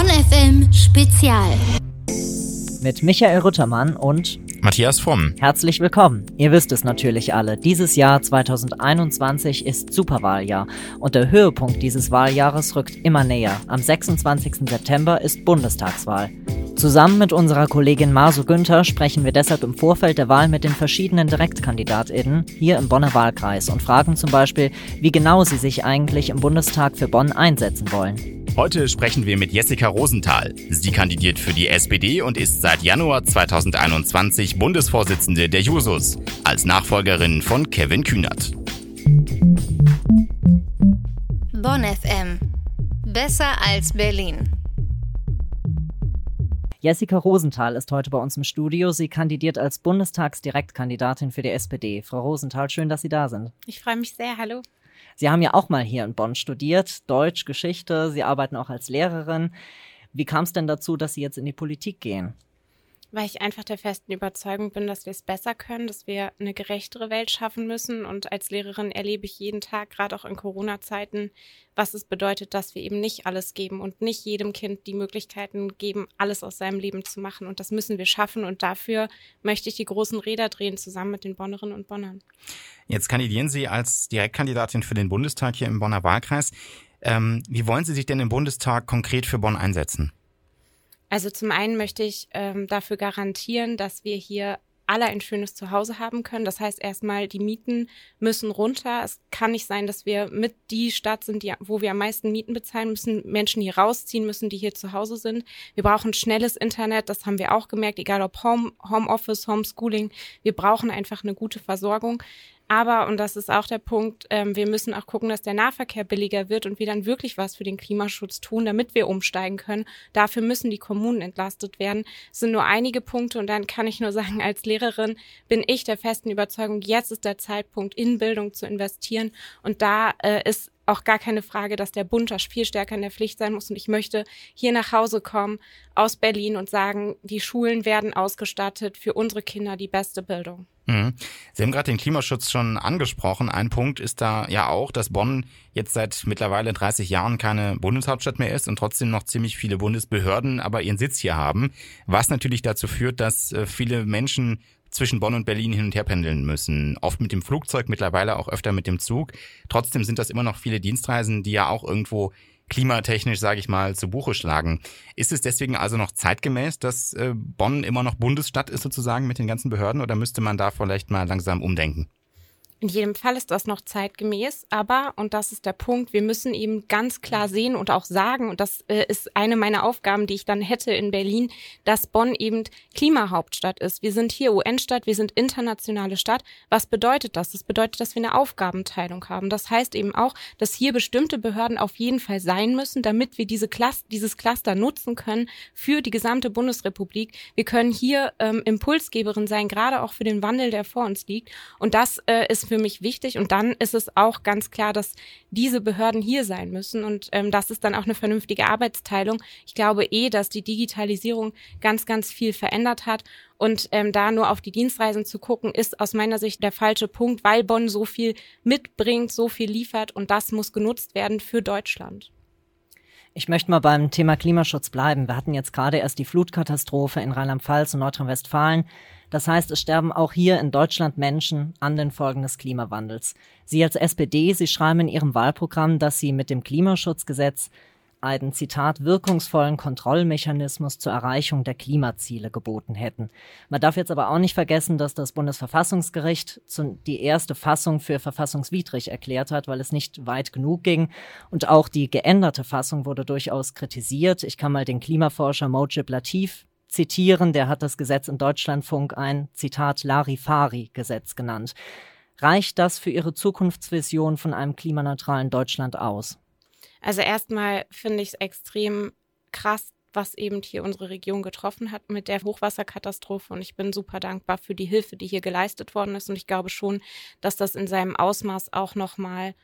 Bonn FM Spezial. Mit Michael Ruttermann und Matthias Fromm. Herzlich willkommen. Ihr wisst es natürlich alle. Dieses Jahr 2021 ist Superwahljahr und der Höhepunkt dieses Wahljahres rückt immer näher. Am 26. September ist Bundestagswahl. Zusammen mit unserer Kollegin Masu Günther sprechen wir deshalb im Vorfeld der Wahl mit den verschiedenen DirektkandidatInnen hier im Bonner Wahlkreis und fragen zum Beispiel, wie genau sie sich eigentlich im Bundestag für Bonn einsetzen wollen. Heute sprechen wir mit Jessica Rosenthal. Sie kandidiert für die SPD und ist seit Januar 2021 Bundesvorsitzende der Jusos als Nachfolgerin von Kevin Kühnert. Bonn FM. Besser als Berlin. Jessica Rosenthal ist heute bei uns im Studio. Sie kandidiert als Bundestagsdirektkandidatin für die SPD. Frau Rosenthal, schön, dass Sie da sind. Ich freue mich sehr. Hallo. Sie haben ja auch mal hier in Bonn studiert, Deutsch, Geschichte. Sie arbeiten auch als Lehrerin. Wie kam es denn dazu, dass Sie jetzt in die Politik gehen? Weil ich einfach der festen Überzeugung bin, dass wir es besser können, dass wir eine gerechtere Welt schaffen müssen. Und als Lehrerin erlebe ich jeden Tag, gerade auch in Corona-Zeiten, was es bedeutet, dass wir eben nicht alles geben und nicht jedem Kind die Möglichkeiten geben, alles aus seinem Leben zu machen. Und das müssen wir schaffen. Und dafür möchte ich die großen Räder drehen, zusammen mit den Bonnerinnen und Bonnern. Jetzt kandidieren Sie als Direktkandidatin für den Bundestag hier im Bonner Wahlkreis. Ähm, wie wollen Sie sich denn im Bundestag konkret für Bonn einsetzen? Also zum einen möchte ich ähm, dafür garantieren, dass wir hier alle ein schönes Zuhause haben können. Das heißt erstmal, die Mieten müssen runter. Es kann nicht sein, dass wir mit die Stadt sind, die, wo wir am meisten Mieten bezahlen müssen, Menschen hier rausziehen müssen, die hier zu Hause sind. Wir brauchen schnelles Internet, das haben wir auch gemerkt, egal ob Home, Homeoffice, Homeschooling. Wir brauchen einfach eine gute Versorgung. Aber, und das ist auch der Punkt, ähm, wir müssen auch gucken, dass der Nahverkehr billiger wird und wir dann wirklich was für den Klimaschutz tun, damit wir umsteigen können. Dafür müssen die Kommunen entlastet werden. Es sind nur einige Punkte und dann kann ich nur sagen, als Lehrerin bin ich der festen Überzeugung, jetzt ist der Zeitpunkt, in Bildung zu investieren. Und da äh, ist auch gar keine Frage, dass der Bund da viel stärker in der Pflicht sein muss. Und ich möchte hier nach Hause kommen aus Berlin und sagen, die Schulen werden ausgestattet für unsere Kinder die beste Bildung. Mhm. Sie haben gerade den Klimaschutz schon angesprochen. Ein Punkt ist da ja auch, dass Bonn jetzt seit mittlerweile 30 Jahren keine Bundeshauptstadt mehr ist und trotzdem noch ziemlich viele Bundesbehörden aber ihren Sitz hier haben, was natürlich dazu führt, dass äh, viele Menschen zwischen Bonn und Berlin hin und her pendeln müssen. Oft mit dem Flugzeug, mittlerweile auch öfter mit dem Zug. Trotzdem sind das immer noch viele Dienstreisen, die ja auch irgendwo klimatechnisch, sage ich mal, zu Buche schlagen. Ist es deswegen also noch zeitgemäß, dass äh, Bonn immer noch Bundesstadt ist sozusagen mit den ganzen Behörden oder müsste man da vielleicht mal langsam umdenken? In jedem Fall ist das noch zeitgemäß, aber, und das ist der Punkt, wir müssen eben ganz klar sehen und auch sagen, und das äh, ist eine meiner Aufgaben, die ich dann hätte in Berlin, dass Bonn eben Klimahauptstadt ist. Wir sind hier UN-Stadt, wir sind internationale Stadt. Was bedeutet das? Das bedeutet, dass wir eine Aufgabenteilung haben. Das heißt eben auch, dass hier bestimmte Behörden auf jeden Fall sein müssen, damit wir diese Cluster, dieses Cluster nutzen können für die gesamte Bundesrepublik. Wir können hier ähm, Impulsgeberin sein, gerade auch für den Wandel, der vor uns liegt. Und das äh, ist für mich wichtig. Und dann ist es auch ganz klar, dass diese Behörden hier sein müssen. Und ähm, das ist dann auch eine vernünftige Arbeitsteilung. Ich glaube eh, dass die Digitalisierung ganz, ganz viel verändert hat. Und ähm, da nur auf die Dienstreisen zu gucken, ist aus meiner Sicht der falsche Punkt, weil Bonn so viel mitbringt, so viel liefert und das muss genutzt werden für Deutschland. Ich möchte mal beim Thema Klimaschutz bleiben. Wir hatten jetzt gerade erst die Flutkatastrophe in Rheinland-Pfalz und Nordrhein-Westfalen. Das heißt, es sterben auch hier in Deutschland Menschen an den Folgen des Klimawandels. Sie als SPD, Sie schreiben in Ihrem Wahlprogramm, dass Sie mit dem Klimaschutzgesetz einen Zitat wirkungsvollen Kontrollmechanismus zur Erreichung der Klimaziele geboten hätten. Man darf jetzt aber auch nicht vergessen, dass das Bundesverfassungsgericht die erste Fassung für verfassungswidrig erklärt hat, weil es nicht weit genug ging. Und auch die geänderte Fassung wurde durchaus kritisiert. Ich kann mal den Klimaforscher Mojib Latif zitieren. Der hat das Gesetz in Deutschlandfunk ein Zitat Larifari-Gesetz genannt. Reicht das für Ihre Zukunftsvision von einem klimaneutralen Deutschland aus? Also erstmal finde ich es extrem krass, was eben hier unsere Region getroffen hat mit der Hochwasserkatastrophe. Und ich bin super dankbar für die Hilfe, die hier geleistet worden ist. Und ich glaube schon, dass das in seinem Ausmaß auch nochmal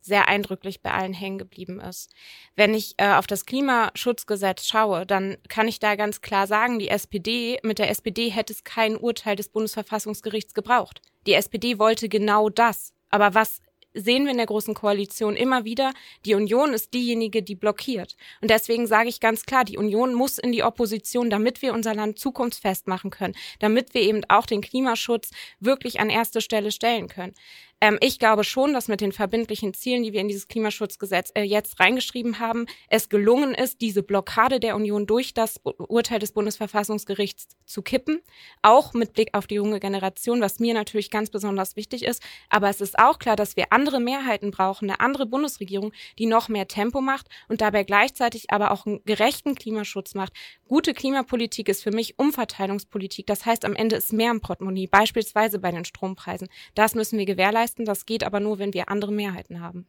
sehr eindrücklich bei allen hängen geblieben ist. Wenn ich äh, auf das Klimaschutzgesetz schaue, dann kann ich da ganz klar sagen, die SPD, mit der SPD hätte es kein Urteil des Bundesverfassungsgerichts gebraucht. Die SPD wollte genau das. Aber was sehen wir in der Großen Koalition immer wieder, die Union ist diejenige, die blockiert. Und deswegen sage ich ganz klar, die Union muss in die Opposition, damit wir unser Land zukunftsfest machen können, damit wir eben auch den Klimaschutz wirklich an erste Stelle stellen können. Ähm, ich glaube schon, dass mit den verbindlichen Zielen, die wir in dieses Klimaschutzgesetz äh, jetzt reingeschrieben haben, es gelungen ist, diese Blockade der Union durch das Urteil des Bundesverfassungsgerichts zu kippen. Auch mit Blick auf die junge Generation, was mir natürlich ganz besonders wichtig ist. Aber es ist auch klar, dass wir andere Mehrheiten brauchen, eine andere Bundesregierung, die noch mehr Tempo macht und dabei gleichzeitig aber auch einen gerechten Klimaschutz macht. Gute Klimapolitik ist für mich Umverteilungspolitik. Das heißt, am Ende ist mehr im Portemonnaie, beispielsweise bei den Strompreisen. Das müssen wir gewährleisten leisten. Das geht aber nur, wenn wir andere Mehrheiten haben.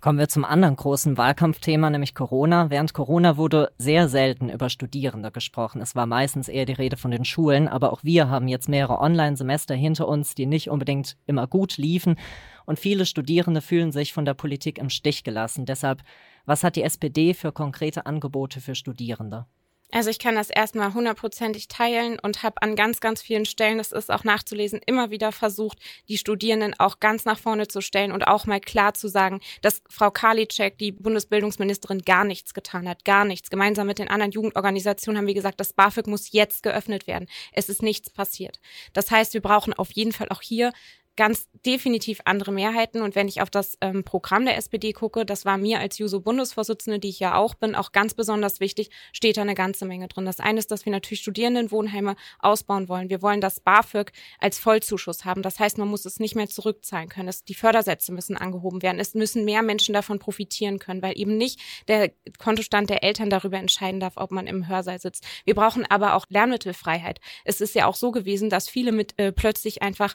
Kommen wir zum anderen großen Wahlkampfthema, nämlich Corona. Während Corona wurde sehr selten über Studierende gesprochen. Es war meistens eher die Rede von den Schulen, aber auch wir haben jetzt mehrere Online-Semester hinter uns, die nicht unbedingt immer gut liefen. Und viele Studierende fühlen sich von der Politik im Stich gelassen. Deshalb, was hat die SPD für konkrete Angebote für Studierende? Also ich kann das erstmal hundertprozentig teilen und habe an ganz, ganz vielen Stellen, das ist auch nachzulesen, immer wieder versucht, die Studierenden auch ganz nach vorne zu stellen und auch mal klar zu sagen, dass Frau Karliczek, die Bundesbildungsministerin, gar nichts getan hat, gar nichts. Gemeinsam mit den anderen Jugendorganisationen haben wir gesagt, das BAföG muss jetzt geöffnet werden. Es ist nichts passiert. Das heißt, wir brauchen auf jeden Fall auch hier ganz definitiv andere Mehrheiten. Und wenn ich auf das ähm, Programm der SPD gucke, das war mir als Juso-Bundesvorsitzende, die ich ja auch bin, auch ganz besonders wichtig, steht da eine ganze Menge drin. Das eine ist, dass wir natürlich Studierendenwohnheime ausbauen wollen. Wir wollen das BAföG als Vollzuschuss haben. Das heißt, man muss es nicht mehr zurückzahlen können. Es, die Fördersätze müssen angehoben werden. Es müssen mehr Menschen davon profitieren können, weil eben nicht der Kontostand der Eltern darüber entscheiden darf, ob man im Hörsaal sitzt. Wir brauchen aber auch Lernmittelfreiheit. Es ist ja auch so gewesen, dass viele mit äh, plötzlich einfach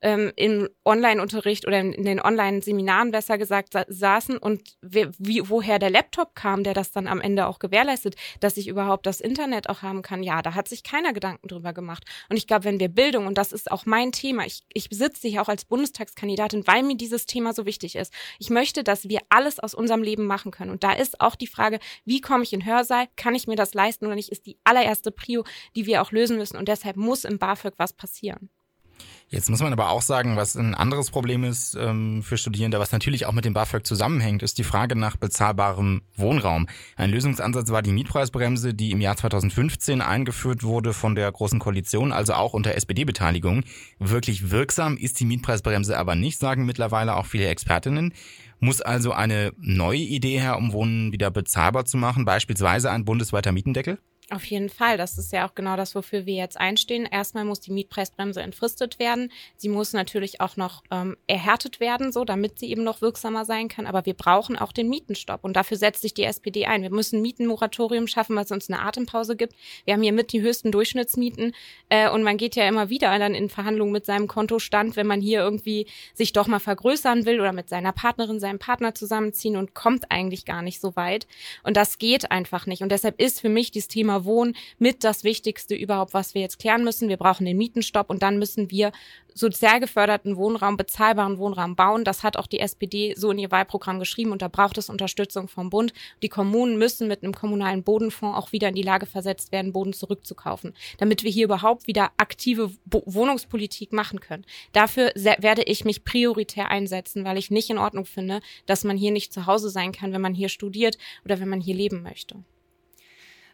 ähm, im Online-Unterricht oder in, den Online-Seminaren besser gesagt sa saßen und wie, wie, woher der Laptop kam, der das dann am Ende auch gewährleistet, dass ich überhaupt das Internet auch haben kann. Ja, da hat sich keiner Gedanken drüber gemacht. Und ich glaube, wenn wir Bildung, und das ist auch mein Thema, ich, ich sitze hier auch als Bundestagskandidatin, weil mir dieses Thema so wichtig ist. Ich möchte, dass wir alles aus unserem Leben machen können. Und da ist auch die Frage, wie komme ich in Hörsaal? Kann ich mir das leisten oder nicht? Ist die allererste Prio, die wir auch lösen müssen. Und deshalb muss im BAföG was passieren. Jetzt muss man aber auch sagen, was ein anderes Problem ist ähm, für Studierende, was natürlich auch mit dem BAföG zusammenhängt, ist die Frage nach bezahlbarem Wohnraum. Ein Lösungsansatz war die Mietpreisbremse, die im Jahr 2015 eingeführt wurde von der Großen Koalition, also auch unter SPD-Beteiligung. Wirklich wirksam ist die Mietpreisbremse aber nicht, sagen mittlerweile auch viele Expertinnen. Muss also eine neue Idee her, um Wohnen wieder bezahlbar zu machen, beispielsweise ein bundesweiter Mietendeckel? Auf jeden Fall. Das ist ja auch genau das, wofür wir jetzt einstehen. Erstmal muss die Mietpreisbremse entfristet werden. Sie muss natürlich auch noch ähm, erhärtet werden, so damit sie eben noch wirksamer sein kann. Aber wir brauchen auch den Mietenstopp. Und dafür setzt sich die SPD ein. Wir müssen ein Mietenmoratorium schaffen, was uns eine Atempause gibt. Wir haben hier mit die höchsten Durchschnittsmieten. Äh, und man geht ja immer wieder dann in Verhandlungen mit seinem Kontostand, wenn man hier irgendwie sich doch mal vergrößern will oder mit seiner Partnerin, seinem Partner zusammenziehen und kommt eigentlich gar nicht so weit. Und das geht einfach nicht. Und deshalb ist für mich dieses Thema Wohnen mit das Wichtigste überhaupt, was wir jetzt klären müssen. Wir brauchen den Mietenstopp und dann müssen wir sozial geförderten Wohnraum, bezahlbaren Wohnraum bauen. Das hat auch die SPD so in ihr Wahlprogramm geschrieben und da braucht es Unterstützung vom Bund. Die Kommunen müssen mit einem kommunalen Bodenfonds auch wieder in die Lage versetzt werden, Boden zurückzukaufen, damit wir hier überhaupt wieder aktive Wohnungspolitik machen können. Dafür werde ich mich prioritär einsetzen, weil ich nicht in Ordnung finde, dass man hier nicht zu Hause sein kann, wenn man hier studiert oder wenn man hier leben möchte.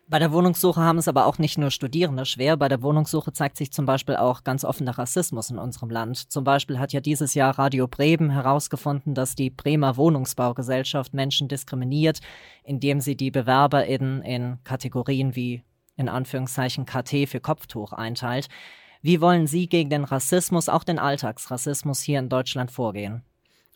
Bei der Wohnungssuche haben es aber auch nicht nur Studierende schwer. Bei der Wohnungssuche zeigt sich zum Beispiel auch ganz offener Rassismus in unserem Land. Zum Beispiel hat ja dieses Jahr Radio Bremen herausgefunden, dass die Bremer Wohnungsbaugesellschaft Menschen diskriminiert, indem sie die BewerberInnen in Kategorien wie in Anführungszeichen KT für Kopftuch einteilt. Wie wollen Sie gegen den Rassismus, auch den Alltagsrassismus hier in Deutschland vorgehen?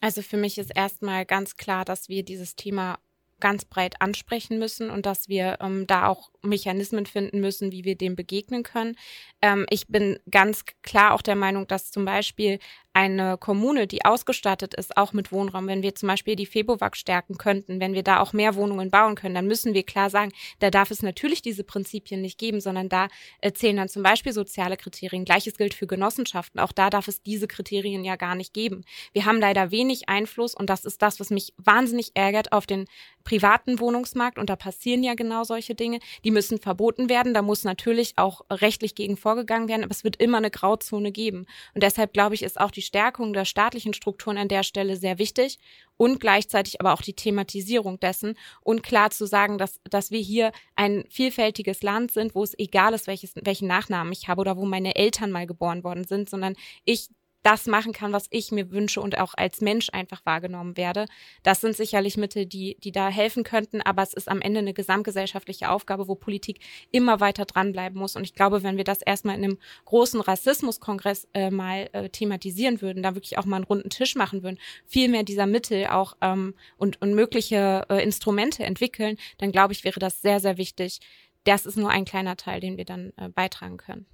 Also für mich ist erstmal ganz klar, dass wir dieses Thema ganz breit ansprechen müssen und dass wir ähm, da auch Mechanismen finden müssen, wie wir dem begegnen können. Ähm, ich bin ganz klar auch der Meinung, dass zum Beispiel eine Kommune, die ausgestattet ist, auch mit Wohnraum, wenn wir zum Beispiel die Febowag stärken könnten, wenn wir da auch mehr Wohnungen bauen können, dann müssen wir klar sagen, da darf es natürlich diese Prinzipien nicht geben, sondern da äh, zählen dann zum Beispiel soziale Kriterien. Gleiches gilt für Genossenschaften. Auch da darf es diese Kriterien ja gar nicht geben. Wir haben leider wenig Einfluss und das ist das, was mich wahnsinnig ärgert auf den privaten Wohnungsmarkt und da passieren ja genau solche Dinge. Die Die müssen verboten werden. Da muss natürlich auch rechtlich gegen vorgegangen werden, aber es wird immer eine Grauzone geben. Und deshalb glaube ich, ist auch die Stärkung der staatlichen Strukturen an der Stelle sehr wichtig und gleichzeitig aber auch die Thematisierung dessen und klar zu sagen, dass, dass wir hier ein vielfältiges Land sind, wo es egal ist, welches, welchen Nachnamen ich habe oder wo meine Eltern mal geboren worden sind, sondern ich das machen kann, was ich mir wünsche und auch als Mensch einfach wahrgenommen werde. Das sind sicherlich Mittel, die, die da helfen könnten, aber es ist am Ende eine gesamtgesellschaftliche Aufgabe, wo Politik immer weiter dranbleiben muss. Und ich glaube, wenn wir das erstmal in einem großen Rassismuskongress äh, mal äh, thematisieren würden, da wirklich auch mal einen runden Tisch machen würden, viel mehr dieser Mittel auch ähm, und, und mögliche äh, Instrumente entwickeln, dann glaube ich, wäre das sehr, sehr wichtig. Das ist nur ein kleiner Teil, den wir dann äh, beitragen können.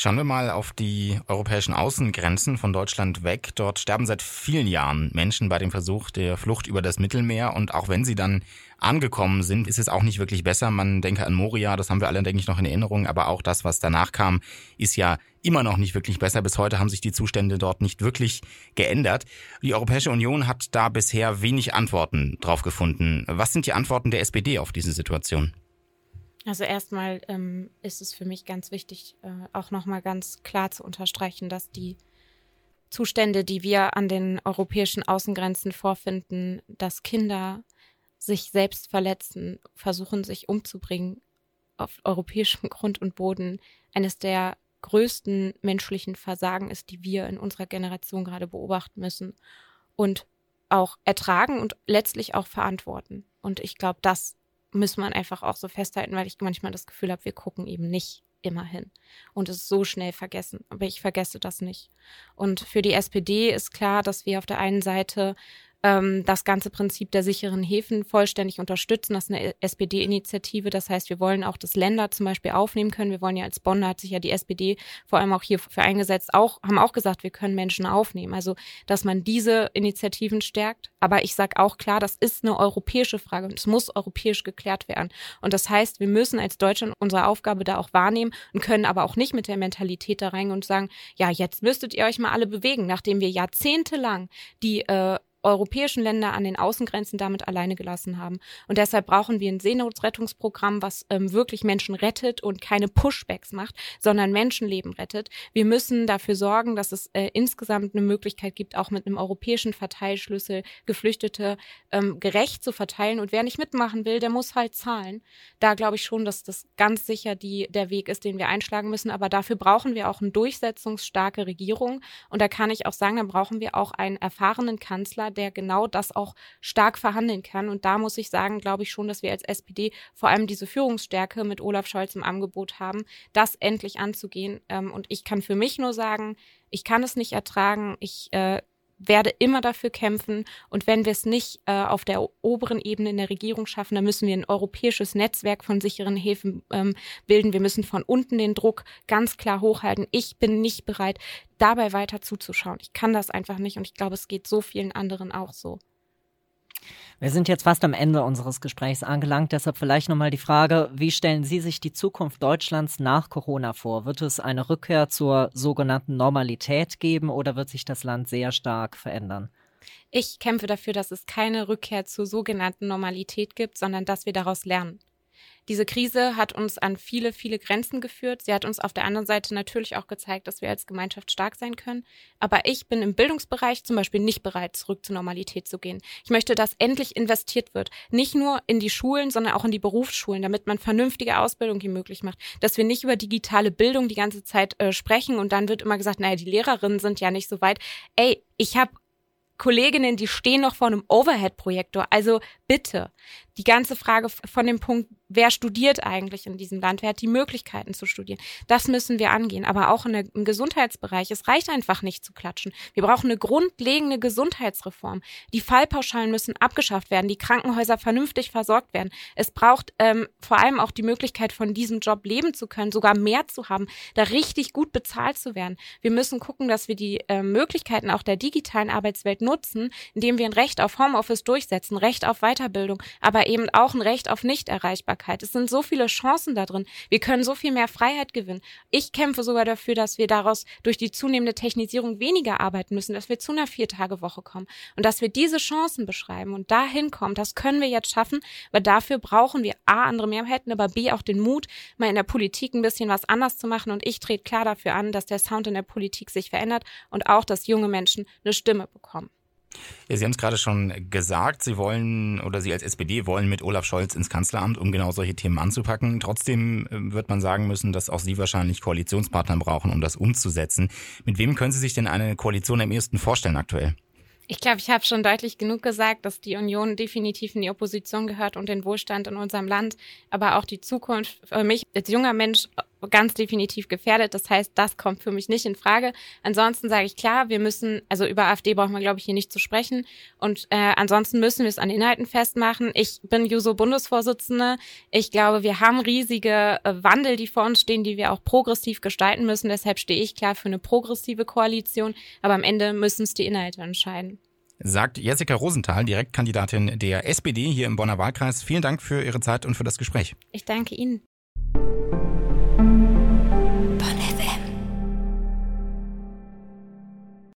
Schauen wir mal auf die europäischen Außengrenzen von Deutschland weg. Dort sterben seit vielen Jahren Menschen bei dem Versuch der Flucht über das Mittelmeer. Und auch wenn sie dann angekommen sind, ist es auch nicht wirklich besser. Man denke an Moria, das haben wir alle, denke ich, noch in Erinnerung. Aber auch das, was danach kam, ist ja immer noch nicht wirklich besser. Bis heute haben sich die Zustände dort nicht wirklich geändert. Die Europäische Union hat da bisher wenig Antworten drauf gefunden. Was sind die Antworten der SPD auf diese Situation? Also erstmal ähm, ist es für mich ganz wichtig, äh, auch nochmal ganz klar zu unterstreichen, dass die Zustände, die wir an den europäischen Außengrenzen vorfinden, dass Kinder sich selbst verletzen, versuchen sich umzubringen auf europäischem Grund und Boden, eines der größten menschlichen Versagen ist, die wir in unserer Generation gerade beobachten müssen und auch ertragen und letztlich auch verantworten. Und ich glaube, das muss man einfach auch so festhalten, weil ich manchmal das Gefühl habe, wir gucken eben nicht immer hin und es so schnell vergessen. Aber ich vergesse das nicht. Und für die SPD ist klar, dass wir auf der einen Seite ähm, das ganze Prinzip der sicheren Häfen vollständig unterstützen. Das ist eine SPD-Initiative. Das heißt, wir wollen auch, dass Länder zum Beispiel aufnehmen können. Wir wollen ja als Bonn, hat sich ja die SPD vor allem auch hierfür eingesetzt, auch, haben auch gesagt, wir können Menschen aufnehmen. Also, dass man diese Initiativen stärkt. Aber ich sage auch klar, das ist eine europäische Frage und es muss europäisch geklärt werden. Und das heißt, wir müssen als Deutschland unsere Aufgabe da auch wahrnehmen und können aber auch nicht mit der Mentalität da rein und sagen, ja, jetzt müsstet ihr euch mal alle bewegen, nachdem wir jahrzehntelang die äh, europäischen Länder an den Außengrenzen damit alleine gelassen haben. Und deshalb brauchen wir ein Seenotrettungsprogramm, was ähm, wirklich Menschen rettet und keine Pushbacks macht, sondern Menschenleben rettet. Wir müssen dafür sorgen, dass es äh, insgesamt eine Möglichkeit gibt, auch mit einem europäischen Verteilschlüssel Geflüchtete ähm, gerecht zu verteilen. Und wer nicht mitmachen will, der muss halt zahlen. Da glaube ich schon, dass das ganz sicher die, der Weg ist, den wir einschlagen müssen. Aber dafür brauchen wir auch eine durchsetzungsstarke Regierung. Und da kann ich auch sagen, dann brauchen wir auch einen erfahrenen Kanzler, der genau das auch stark verhandeln kann. Und da muss ich sagen, glaube ich schon, dass wir als SPD vor allem diese Führungsstärke mit Olaf Scholz im Angebot haben, das endlich anzugehen. Ähm, und ich kann für mich nur sagen, ich kann es nicht ertragen. Ich äh, werde immer dafür kämpfen. Und wenn wir es nicht äh, auf der oberen Ebene in der Regierung schaffen, dann müssen wir ein europäisches Netzwerk von sicheren Häfen ähm, bilden. Wir müssen von unten den Druck ganz klar hochhalten. Ich bin nicht bereit, dabei weiter zuzuschauen. Ich kann das einfach nicht und ich glaube, es geht so vielen anderen auch so. Wir sind jetzt fast am Ende unseres Gesprächs angelangt, deshalb vielleicht nochmal die Frage, wie stellen Sie sich die Zukunft Deutschlands nach Corona vor? Wird es eine Rückkehr zur sogenannten Normalität geben oder wird sich das Land sehr stark verändern? Ich kämpfe dafür, dass es keine Rückkehr zur sogenannten Normalität gibt, sondern dass wir daraus lernen. Diese Krise hat uns an viele, viele Grenzen geführt. Sie hat uns auf der anderen Seite natürlich auch gezeigt, dass wir als Gemeinschaft stark sein können. Aber ich bin im Bildungsbereich zum Beispiel nicht bereit, zurück zur Normalität zu gehen. Ich möchte, dass endlich investiert wird. Nicht nur in die Schulen, sondern auch in die Berufsschulen, damit man vernünftige Ausbildung hier möglich macht. Dass wir nicht über digitale Bildung die ganze Zeit äh, sprechen und dann wird immer gesagt, naja, die Lehrerinnen sind ja nicht so weit. Ey, ich habe Kolleginnen, die stehen noch vor einem Overhead-Projektor. Also bitte, die ganze Frage von dem Punkt, wer studiert eigentlich in diesem Land, wer hat die Möglichkeiten zu studieren, das müssen wir angehen. Aber auch der, im Gesundheitsbereich, es reicht einfach nicht zu klatschen. Wir brauchen eine grundlegende Gesundheitsreform. Die Fallpauschalen müssen abgeschafft werden, die Krankenhäuser vernünftig versorgt werden. Es braucht ähm, vor allem auch die Möglichkeit, von diesem Job leben zu können, sogar mehr zu haben, da richtig gut bezahlt zu werden. Wir müssen gucken, dass wir die äh, Möglichkeiten auch der digitalen Arbeitswelt nutzen, indem wir ein Recht auf Homeoffice durchsetzen, Recht auf Weiterbildung, aber eben auch ein Recht auf Nichterreichbarkeit. Es sind so viele Chancen da drin. Wir können so viel mehr Freiheit gewinnen. Ich kämpfe sogar dafür, dass wir daraus durch die zunehmende Technisierung weniger arbeiten müssen, dass wir zu einer Viertagewoche kommen und dass wir diese Chancen beschreiben und dahin kommen. Das können wir jetzt schaffen, weil dafür brauchen wir A, andere Mehrheiten, aber B, auch den Mut, mal in der Politik ein bisschen was anders zu machen. Und ich trete klar dafür an, dass der Sound in der Politik sich verändert und auch, dass junge Menschen eine Stimme bekommen. Ja, Sie haben es gerade schon gesagt, Sie wollen oder Sie als SPD wollen mit Olaf Scholz ins Kanzleramt, um genau solche Themen anzupacken. Trotzdem äh, wird man sagen müssen, dass auch Sie wahrscheinlich Koalitionspartner brauchen, um das umzusetzen. Mit wem können Sie sich denn eine Koalition am ehesten vorstellen aktuell? Ich glaube, ich habe schon deutlich genug gesagt, dass die Union definitiv in die Opposition gehört und den Wohlstand in unserem Land, aber auch die Zukunft für mich als junger Mensch ganz definitiv gefährdet. Das heißt, das kommt für mich nicht in Frage. Ansonsten sage ich klar, wir müssen, also über AfD braucht man, glaube ich, hier nicht zu sprechen. Und äh, ansonsten müssen wir es an Inhalten festmachen. Ich bin Juso-Bundesvorsitzende. Ich glaube, wir haben riesige äh, Wandel, die vor uns stehen, die wir auch progressiv gestalten müssen. Deshalb stehe ich klar für eine progressive Koalition. Aber am Ende müssen es die Inhalte entscheiden sagt Jessica Rosenthal, Direktkandidatin der SPD hier im Bonner Wahlkreis. Vielen Dank für Ihre Zeit und für das Gespräch. Ich danke Ihnen.